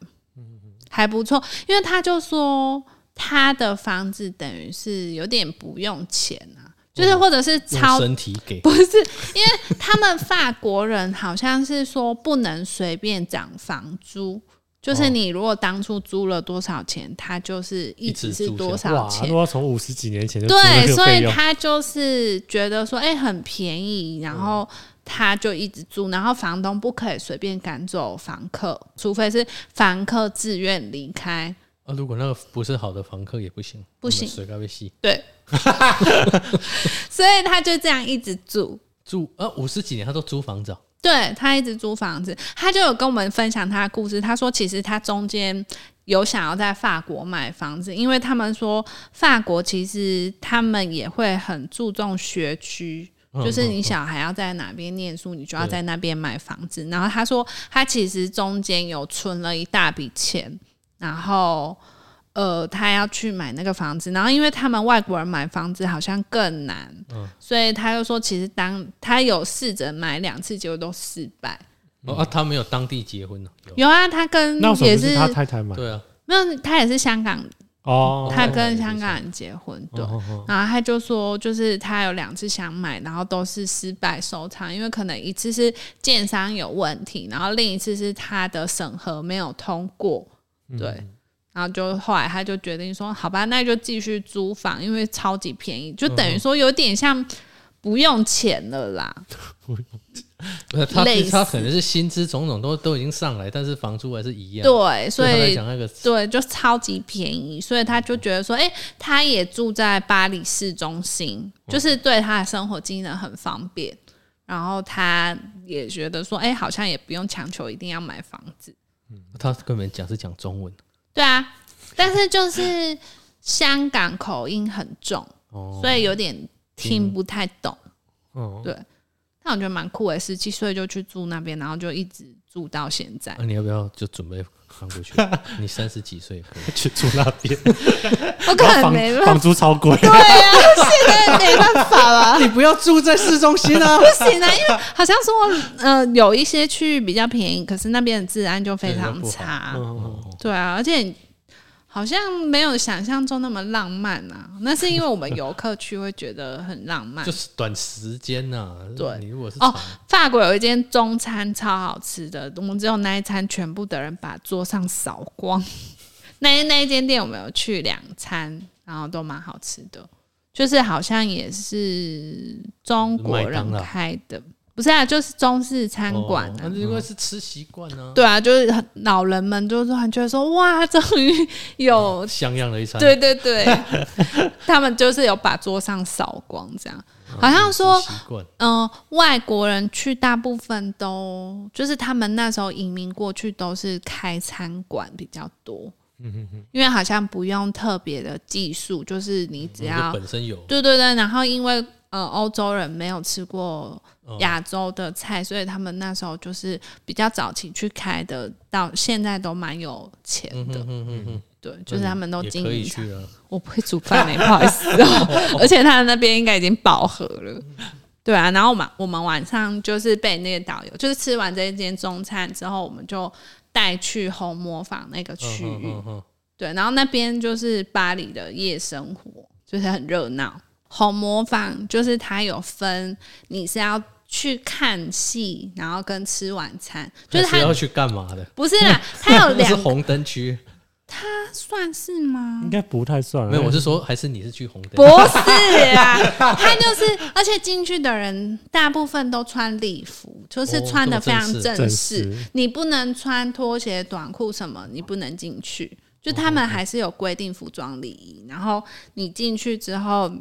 还不错。因为他就说他的房子等于是有点不用钱啊，就是或者是超身体给不是，因为他们法国人好像是说不能随便涨房租，就是你如果当初租了多少钱，他就是一直是多少哇，钱如。果从五十几年前就租那对，所个费用，以他就是觉得说，哎、很便宜，然后他就一直住，然后房东不可以随便赶走房客，除非是房客自愿离开。啊。如果那个不是好的房客也不行，不行水该被吸对，所以他就这样一直住。住啊五十几年他都租房子哦，对他一直租房子，他就有跟我们分享他的故事。他说，其实他中间有想要在法国买房子，因为他们说法国其实他们也会很注重学区。嗯就是你小孩要在哪边念书，你就要在那边买房子。然后他说，他其实中间有存了一大笔钱，然后呃，他要去买那个房子。然后因为他们外国人买房子好像更难，嗯所以他就说，其实当他有试着买两次，结果都失败。哦啊，他没有当地结婚呢，有有啊，他跟也是是他太太买？对啊，没有，他也是香港，哦，他哦跟香港人结婚，对。然后他就说，就是他有两次想买，然后都是失败收场，因为可能一次是建商有问题，然后另一次是他的审核没有通过，对。然后就后来他就决定说，好吧，那就继续租房，因为超级便宜，就等于说有点像不用钱了啦。似他可能是薪资种种都都已经上来，但是房租还是一样。对，所以讲那个对，就超级便宜，所以他就觉得说，哎、他也住在巴黎市中心，就是对他的生活机能很方便。然后他也觉得说，哎、好像也不用强求一定要买房子。他根本讲是讲中文对啊，但是就是香港口音很重，哦，所以有点听不太懂。哦，对，但我觉得蛮酷的，十七岁就去住那边，然后就一直住到现在。那、你要不要就准备搬过去？你三十几岁。去住那边，我可能没办法，房租超贵，对啊，现在没办法了。你不要住在市中心啊！不行啊，因为好像说，呃，有一些区域比较便宜，可是那边的治安就非常差。嗯，对啊，而且好像没有想象中那么浪漫啊。那是因为我们游客去会觉得很浪漫 就。是短时间呐、对你如果是哦法国有一间中餐超好吃的，我们只有那一餐，全部的人把桌上扫光。那那一间店我们有去两餐，然后都蛮好吃的，就是好像也是中国人开的，不是啊，就是中式餐馆哦啊。那因为是吃习惯啊，对啊，就是很老人们就突然觉得说，哇，终于有 像样的一餐。对对对，他们就是有把桌上扫光，这样。好像说嗯、外国人去大部分都就是他们那时候移民过去都是开餐馆比较多，因为好像不用特别的技术，就是你只要本身有。对对对，然后因为呃欧洲人没有吃过哦亚洲的菜，所以他们那时候就是比较早期去开的，到现在都蛮有钱的。嗯嗯嗯，对，就是他们都经营餐去啊。我不会煮饭呢、不好意思哦。而且他那边应该已经饱和了。对啊，然后我们我们晚上就是被那个导游，就是吃完这一间中餐之后，我们就带去红磨坊那个区域。对，然后那边就是巴黎的夜生活，就是很热闹。红磨坊就是它有分，你是要去看戏，然后跟吃晚餐，就是它那要去干嘛的？不是啦，他有两那是红灯区，他算是吗应？该不太算。没有，我是说，还是你是去红灯？不是啊，他就是，而且进去的人大部分都穿礼服，就是哦穿的非常正式正正式。式你不能穿拖鞋、短裤什么，你不能进去。就他们还是有规定服装礼仪，然后你进去之后。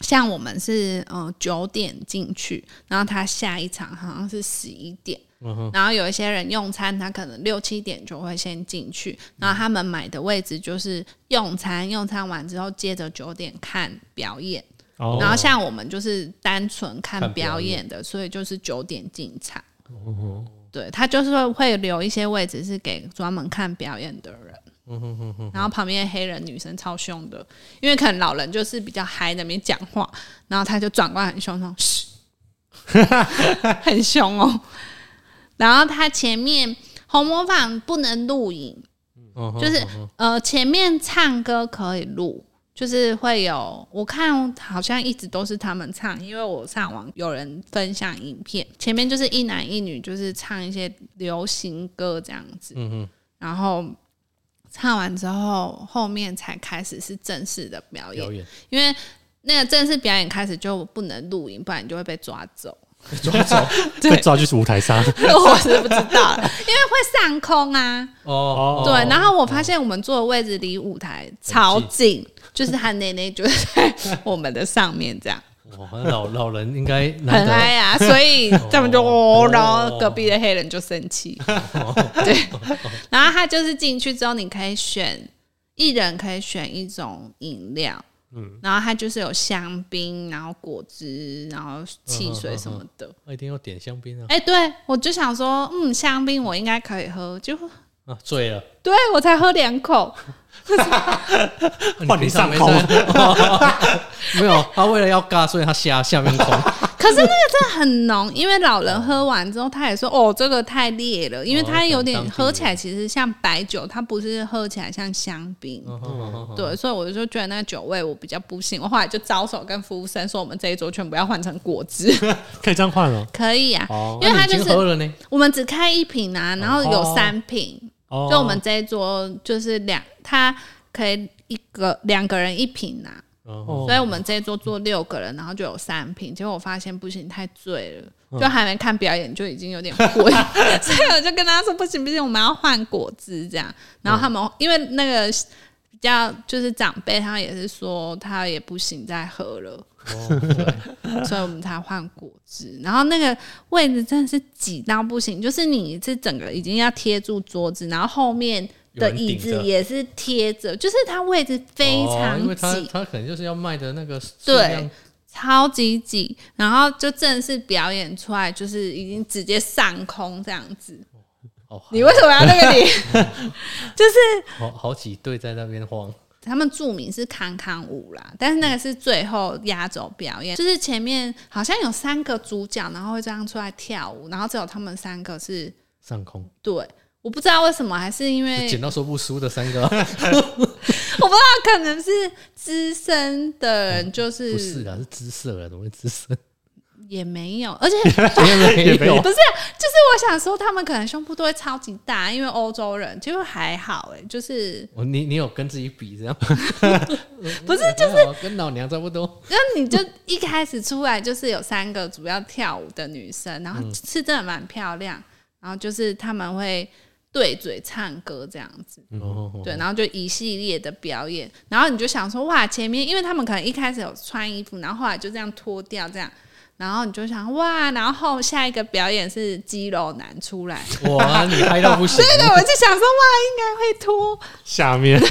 像我们是嗯九点进去，然后他下一场好像是十一点，然后有一些人用餐，他可能六七点就会先进去，然后他们买的位置就是用餐，用餐完之后接着九点看表演，哦。然后像我们就是单纯看看表表演的，所以就是九点进场。对他就是会留一些位置是给专门看表演的人。然后旁边黑人女生超凶的，因为可能老人就是比较嗨在那边讲话，然后他就转过来很凶，那种嘘，很凶哦。然后他前面红模仿不能录影，嗯就是呃前面唱歌可以录，就是会有我看好像一直都是他们唱，因为我上网有人分享影片，前面就是一男一女，就是唱一些流行歌这样子，嗯哼，然后唱完之后，后面才开始是正式的表演表，演。因为那个正式表演开始就不能录音，不然你就会被抓走。抓走？被抓去舞台上，我是不知道，因为会上空啊。哦，对，然后我发现我们坐的位置离舞台超近，就是他奶奶就在我们的上面，这样哇，那老老人应该很嗨啊，所以他们就哦，然后隔壁的黑人就生气，对，然后他就是进去之后，你可以选一人可以选一种饮料。嗯，然后它就是有香槟，然后果汁，然后汽水什么的。一定要点香槟啊！哎、对我就想说，嗯，香槟我应该可以喝，就啊，醉了，对我才喝两口，换你上空在。没有，他为了要尬，所以他下下面空。可是那个真的很浓，因为老人喝完之后，他也说哦，这个太烈了，因为它有点喝起来其实像白酒，它不是喝起来像香槟。嗯对，所以我就觉得那个酒味我比较不行，我后来就招手跟服务生说，我们这一桌全部要换成果汁，可以这样换哦。可以啊，哦因为它那你已就是我们只开一瓶啊，然后有哦。三瓶，哦，就我们这一桌就是两，他可以一个两个人一瓶呐，哦。所以我们这一桌坐六个人，然后就有三瓶。结果我发现不行，太醉了，嗯。就还没看表演就已经有点昏，所以我就跟他说不行不行，我们要换果汁这样。然后他们、因为那个比较就是长辈，他也是说他也不行再喝了。哦 所以我们才换果汁，然后那个位置真的是挤到不行，就是你是整个已经要贴住桌子，然后后面的椅子也是贴着，就是它位置非哦常因为他挤，他可能就是要卖的那个对超级挤，然后就正式表演出来，就是已经直接上空这样子。哦，你为什么要那个你？就是好好几队在那边晃，他们著名是康康舞啦，但是那个是最后压轴表演，就是前面好像有三个主角，然后会这样出来跳舞，然后只有他们三个是上空对。我不知道为什么，还是因为剪到说不输的三个，我不知道，可能是资深的人，就是不是啦，是姿色了，怎么会姿色？也没有，而且 也没有不是，就是我想说，他们可能胸部都会超级大，因为欧洲人其实还好哎、就是哦，你你有跟自己比这样？不是就是跟老娘差不多。那你就一开始出来就是有三个主要跳舞的女生，然后是真的蛮漂亮，然后就是他们会对嘴唱歌这样子，哦，对，然后就一系列的表演，然后你就想说哇，前面因为他们可能一开始有穿衣服，然后后来就这样脱掉这样。然后你就想哇，然后下一个表演是肌肉男出来，哇，你嗨到不行！对，我就想说哇，应该会脱，下面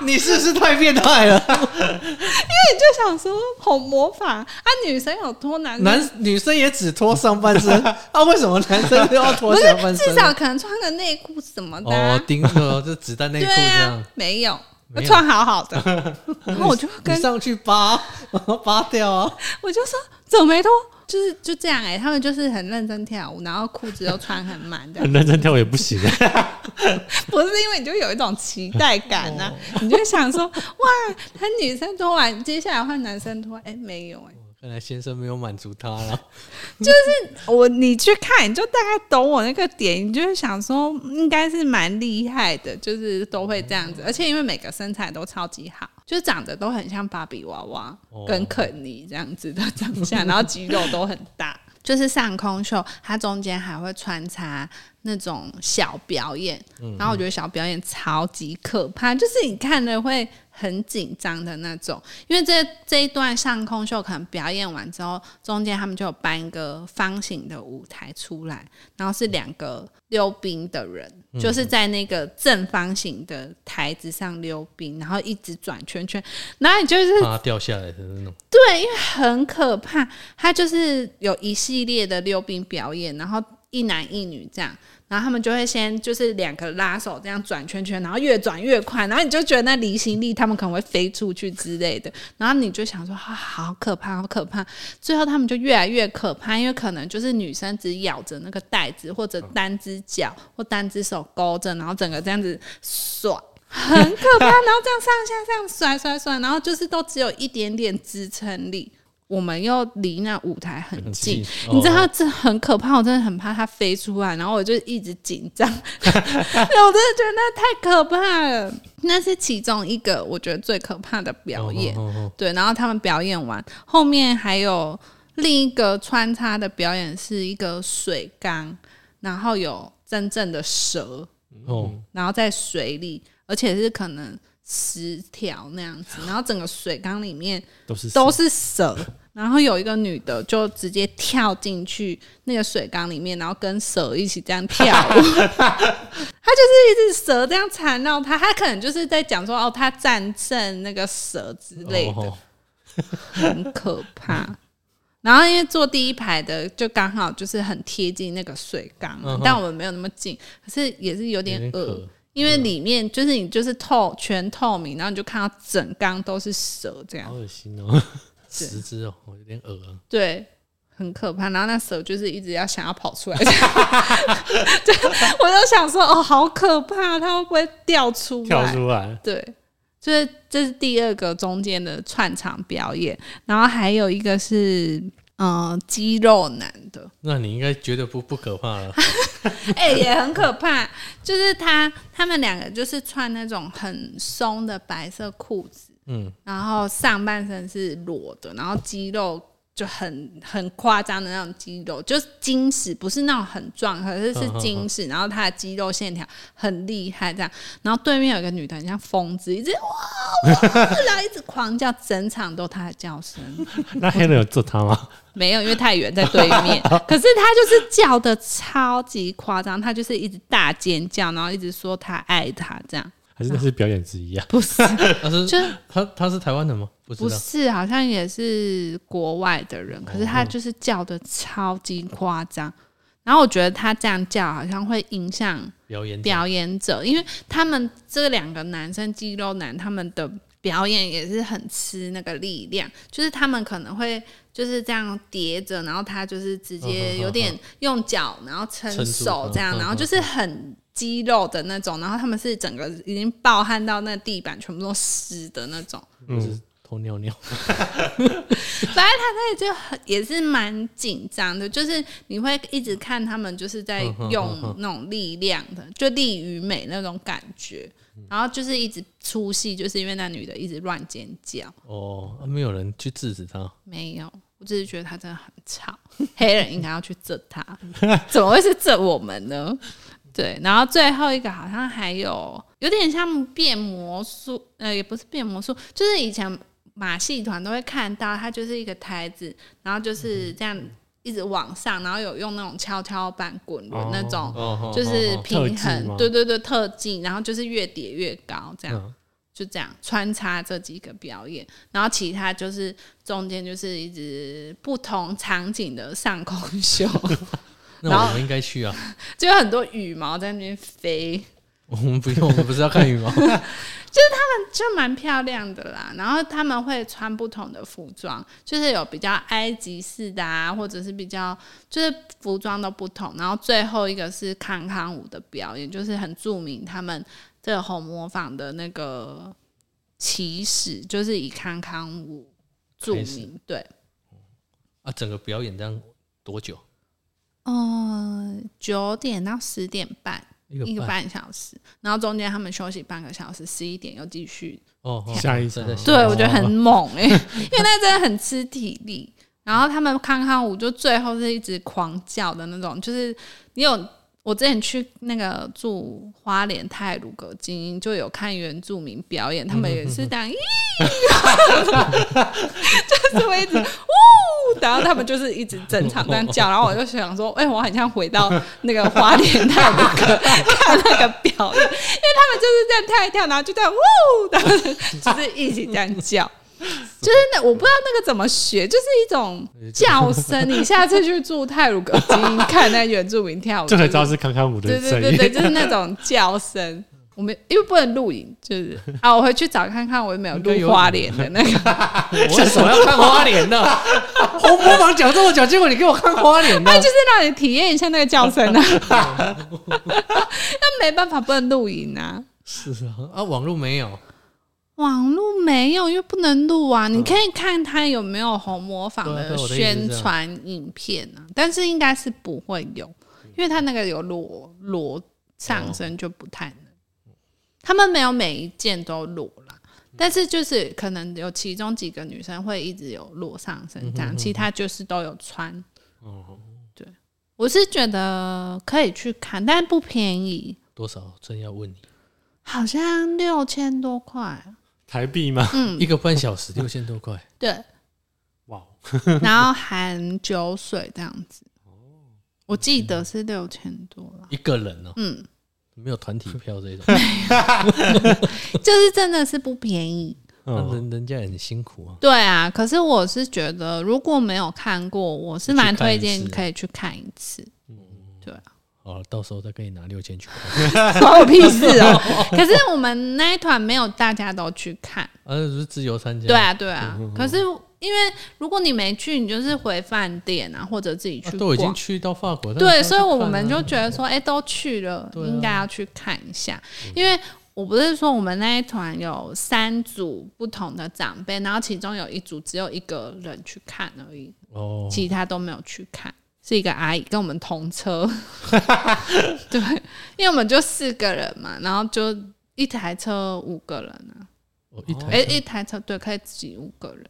你是不是太变态了？因为你就想说好魔法啊，女生有脱，男男女生也只脱上半身，啊，为什么男生都要脱下半身？至少可能穿个内裤什么的啊、哦，钉哦，就子弹内对裤这样啊。，没有，穿好好的。然后我就跟上去扒，扒掉啊！我就说怎么没脱？就是就这样哎、他们就是很认真跳舞，然后裤子又穿很满的很，认真跳舞也不行，不是因为你就有一种期待感呐、哦你就想说哇，他女生脱完，接下来换男生脱，哎、没有哎、看来先生没有满足他了。就是我你去看，你就大概懂我那个点，你就会想说应该是蛮厉害的，就是都会这样子，而且因为每个身材都超级好，就长得都很像芭比娃娃哦跟肯尼这样子的长相，然后肌肉都很大。就是上空秀，它中间还会穿插那种小表演，然后我觉得小表演超级可怕，就是你看了会很紧张的那种。因为这这一段上空秀可能表演完之后，中间他们就有搬一个方形的舞台出来，然后是两个溜冰的人，就是在那个正方形的台子上溜冰，然后一直转圈圈，然后你就是怕掉下来的那种。对，因为很可怕，他就是有一系列的溜冰表演，然后一男一女这样，然后他们就会先就是两个拉手这样转圈圈，然后越转越快，然后你就觉得那离心力他们可能会飞出去之类的，然后你就想说啊，好可怕，好可怕。最后他们就越来越可怕，因为可能就是女生只咬着那个袋子，或者单只脚或单只手勾着，然后整个这样子甩。很可怕，然后这样上下这样甩甩甩，然后就是都只有一点点支撑力。我们又离那舞台很很近，近你知道哦。这很可怕，我真的很怕它飞出来，然后我就一直紧张，我真的觉得那太可怕了。那是其中一个我觉得最可怕的表演。哦哦哦。对，然后他们表演完，后面还有另一个穿插的表演是一个水缸，然后有真正的蛇，哦，然后在水里，而且是可能十条那样子，然后整个水缸里面都是都是蛇。然后有一个女的就直接跳进去那个水缸里面，然后跟蛇一起这样跳舞。她就是一只蛇这样缠绕她，她可能就是在讲说哦，她战胜那个蛇之类的。哦很可怕。然后因为坐第一排的就刚好就是很贴近那个水缸，嗯但我们没有那么近，可是也是有点恶因为里面就是你就是透全透明，然后你就看到整缸都是蛇这样好，恶心哦。十只哦，有点恶啊。对。很可怕，然后那蛇就是一直要想要跑出来，对，我就想说，哦，好可怕，它会不会掉出来？跳出来，对，就是这是第二个中间的串场表演，然后还有一个是嗯、肌肉男的，那你应该觉得不不可怕了。哎、也很可怕。就是他他们两个就是穿那种很松的白色裤子，嗯，然后上半身是裸的，然后肌肉就很很夸张的那种肌肉，就是精实，不是那种很壮，可是是精实，然后他的肌肉线条很厉害，这样。然后对面有一个女的，很像疯子，一直哇哇，然后一直狂叫，整场都她的叫声。那黑人有揍他吗？没有，因为太远在对面。可是他就是叫的超级夸张，他就是一直大尖叫，然后一直说他爱他，这样还是那是表演之一啊？不是，他是就是他他是台湾人吗？不是，好像也是国外的人，可是他就是叫的超级夸张。然后我觉得他这样叫好像会影响表演者。表演者，因为他们这两个男生肌肉男，他们的表演也是很吃那个力量，就是他们可能会就是这样叠着，然后他就是直接有点用脚，然后撑手这样，然后就是很肌肉的那种，然后他们是整个已经暴汗到那地板全部都湿的那种。就是偷尿尿。反正他那里就很也是蛮紧张的，就是你会一直看他们就是在用那种力量的，就力与美那种感觉，然后就是一直出戏，就是因为那女的一直乱尖叫，哦，啊没有人去制止他。没有，我只是觉得他真的很吵，黑人应该要去揍他，怎么会是揍我们呢？对，然后最后一个好像还有有点像变魔术，呃，也不是变魔术，就是以前马戏团都会看到，它就是一个台子，然后就是这样一直往上，然后有用那种跷跷板滚轮那种，哦，就是哦平衡，吗对对对，特技，然后就是越叠越高，这样。嗯就这样穿插这几个表演，然后其他就是中间就是一直不同场景的上空 秀，那我们应该去啊。就有很多羽毛在那边飞，我们不用，我们不是要看羽毛。就是他们就蛮漂亮的啦。然后他们会穿不同的服装，就是有比较埃及式的啊，或者是比较就是服装都不同。然后最后一个是康康舞的表演，就是很著名，他们这个红模仿的那个起始就是以康康舞著名，对。啊，整个表演这样多久？嗯，九点到十点半，一个一个半。小时，然后中间他们休息半个小时，十一点又继续。哦，哦。下一场。真的对，我觉得很猛哎、因为那真的很吃体力。然后他们康康舞就最后是一直狂叫的那种，就是你有我之前去那个住花莲泰鲁阁精英，就有看原住民表演，他们也是这样，咦，就是会一直呜，然后他们就是一直整场这样叫，然后我就想说，哎、我很像回到那个花莲泰鲁阁看那个表演，因为他们就是这样跳一跳，然后就这样呜，然后就是一起这样叫。就是那我不知道那个怎么学，就是一种叫声。你下次去住泰鲁阁精英看那原住民跳舞，就才知道是康康舞的对对。对对，就是那种叫声。我们因为不能录影，就是 啊，我回去找看看，我有没有录花莲的那个。我为什么要看花莲的？红模仿讲这么久，结果你给我看花莲的那，就是让你体验一下那个叫声啊。那没办法，不能录影啊。是啊，啊，网络没有，网络没有，因为不能录啊。你可以看他有没有红模仿的宣传影片啊，但是应该是不会有，因为他那个有裸裸上身就不太能。他们没有每一件都裸啦，但是就是可能有其中几个女生会一直有裸上身这样，其他就是都有穿。哦，对，我是觉得可以去看，但不便宜，多少？真要问你，好像六千多块。台币吗？嗯，一个半小时六千多块，对。哇，然后含酒水这样子。哦我记得是六千多了，一个人哦，嗯，没有团体票这种，就是真的是不便宜。人人家也很辛苦啊。对啊，可是我是觉得如果没有看过，我是蛮推荐可以去看一次。对啊，好，到时候再给你拿六千去看，关我屁事哦！可是我们那一团没有大家都去看。啊，只是自由参加。对啊，对啊。可是因为如果你没去，你就是回饭店啊，或者自己去啊都已经。去到法国，对，所以我们们就觉得说，哎、都去了，啊。应该要去看一下，因为我不是说我们那一团有三组不同的长辈，然后其中有一组只有一个人去看而已，哦，其他都没有去看。是一个阿姨跟我们同车，对，因为我们就四个人嘛，然后就一台车五个人啊，哦，一台哎、一台车对可以挤五个人，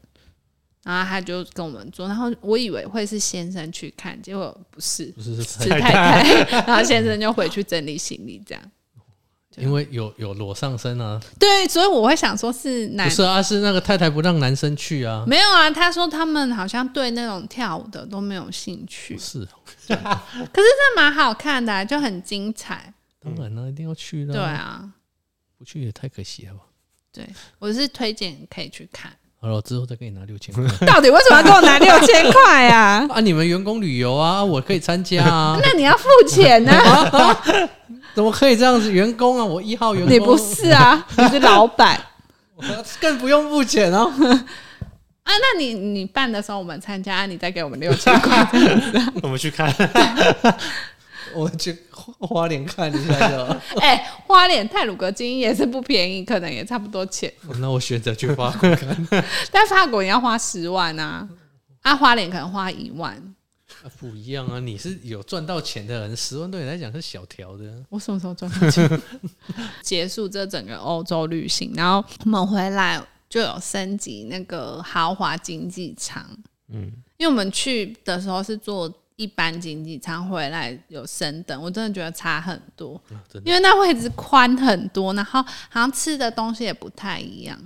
然后他就跟我们坐，然后我以为会是先生去看，结果不是，不 是太太，然后先生就回去整理行李这样。因为有有裸上身啊，对，所以我会想说是男不是啊，是那个太太不让男生去啊，没有啊，他说他们好像对那种跳舞的都没有兴趣，是哦，可是这蛮好看的啊、就很精彩。当然了，一定要去的，对，啊，不去也太可惜了吧。对我是推荐可以去看。好了，之后再给你拿六千块 到底为什么要给我拿六千块啊？啊！你们员工旅游啊，我可以参加啊，那你要付钱呢、怎么可以这样子？员工啊，我一号员工，你不是啊，你是老板我更不用付钱啊。啊？那你你办的时候我们参加，你再给我们六千块。我们去看，我去花莲看一下就好。哎、花莲泰鲁格金也是不便宜，可能也差不多钱。那我选择去法国看，但法国你要花十万啊，啊，花莲可能花一万。啊不一样啊！你是有赚到钱的人，十万对你来讲是小条的。我什么时候赚到钱？结束这整个欧洲旅行，然后我们回来就有升级那个豪华经济舱。嗯，因为我们去的时候是坐一般经济舱，回来有升等，我真的觉得差很多。啊，因为那位置宽很多，然后好像吃的东西也不太一样。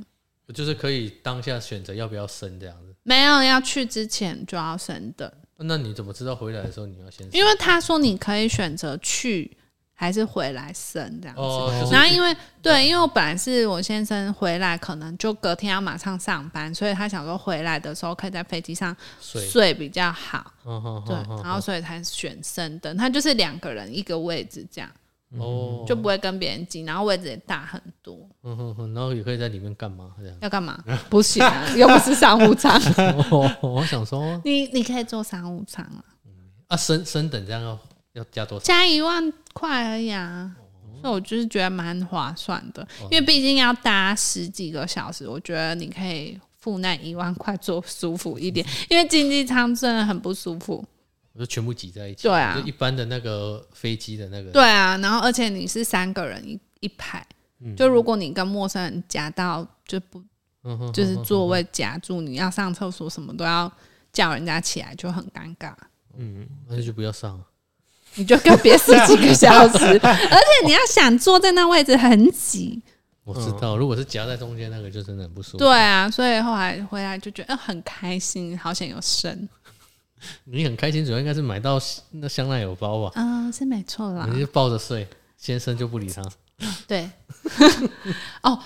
就是可以当下选择要不要升这样子。没有要去之前就要升等，那你怎么知道回来的时候你要先？因为他说你可以选择去还是回来升这样子。哦，然后因为对，因为我本来是我先生回来，可能就隔天要马上上班，所以他想说回来的时候可以在飞机上，睡比较好，嗯哼对然后所以才选升等。他就是两个人一个位置这样，哦，就不会跟别人挤，然后位置也大很多。嗯哼哼，然后也可以在里面干嘛这样？要干嘛？不行啊，又不是商务舱。哦，我想说你你可以坐商务舱啊，啊，升升等这样要要加多少？加一万块而已啊。所以我就是觉得蛮划算的，因为毕竟要搭十几个小时，我觉得你可以付那一万块坐舒服一点，因为经济舱真的很不舒服。我就全部挤在一起。对啊就一般的那个飞机的那个。对啊，然后而且你是三个人一一排，就如果你跟陌生人夹到，就不嗯哼，就是座位夹住，你要上厕所什么都要叫人家起来，就很尴尬。嗯，那就不要上了。你就跟别十几个小时，而且你要想坐在那位置很挤，我知道，如果是夹在中间那个，就真的很不舒服。对啊，所以后来回来就觉得、呃很开心，好险有神，你很开心，主要应该是买到那香奈儿包吧？嗯，是没错啦，你就抱着睡，先生就不理他。对，哦，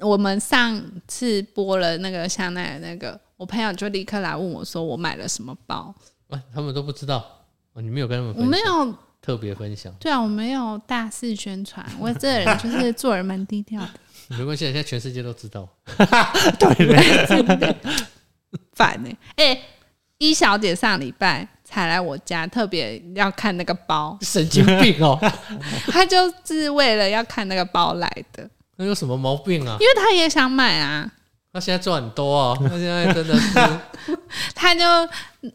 我们上次播了那个香奈儿那个，我朋友就立刻来问我说我买了什么包，哎，他们都不知道，哦，你没有跟他们我分享，没有，特别分享，对啊，我没有大肆宣传，我这个人就是做人蛮低调的，没关系，现在全世界都知道。烦呢、哎、一小姐上礼拜才来我家，特别要看那个包，神经病哦，她就是为了要看那个包来的，那有什么毛病啊？因为她也想买啊。他现在赚很多啊，他现在真的是，他就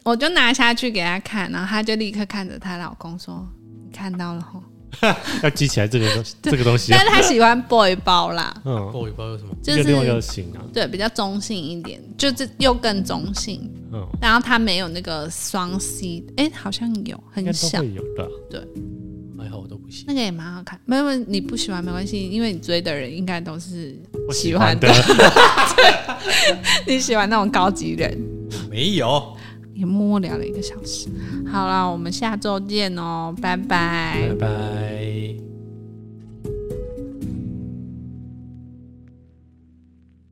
我就拿下去给他看，然后他就立刻看着她老公说：“你看到了吼。要记起来这个东西这个东”西啊。但，是他喜欢 boy 包啦，嗯，，boy 包有什么，就一个另外一是个型啊，对比较中性一点，就是又更中性。嗯，然后他没有那个双 C，哎、好像有很小，会有的。还好我都不行。那个也蛮好看。没有你不喜欢没关系，因为你追的人应该都是我喜欢的的，你喜欢那种高级人。没有，也默默聊了一个小时。好了，我们下周见哦，拜拜拜拜。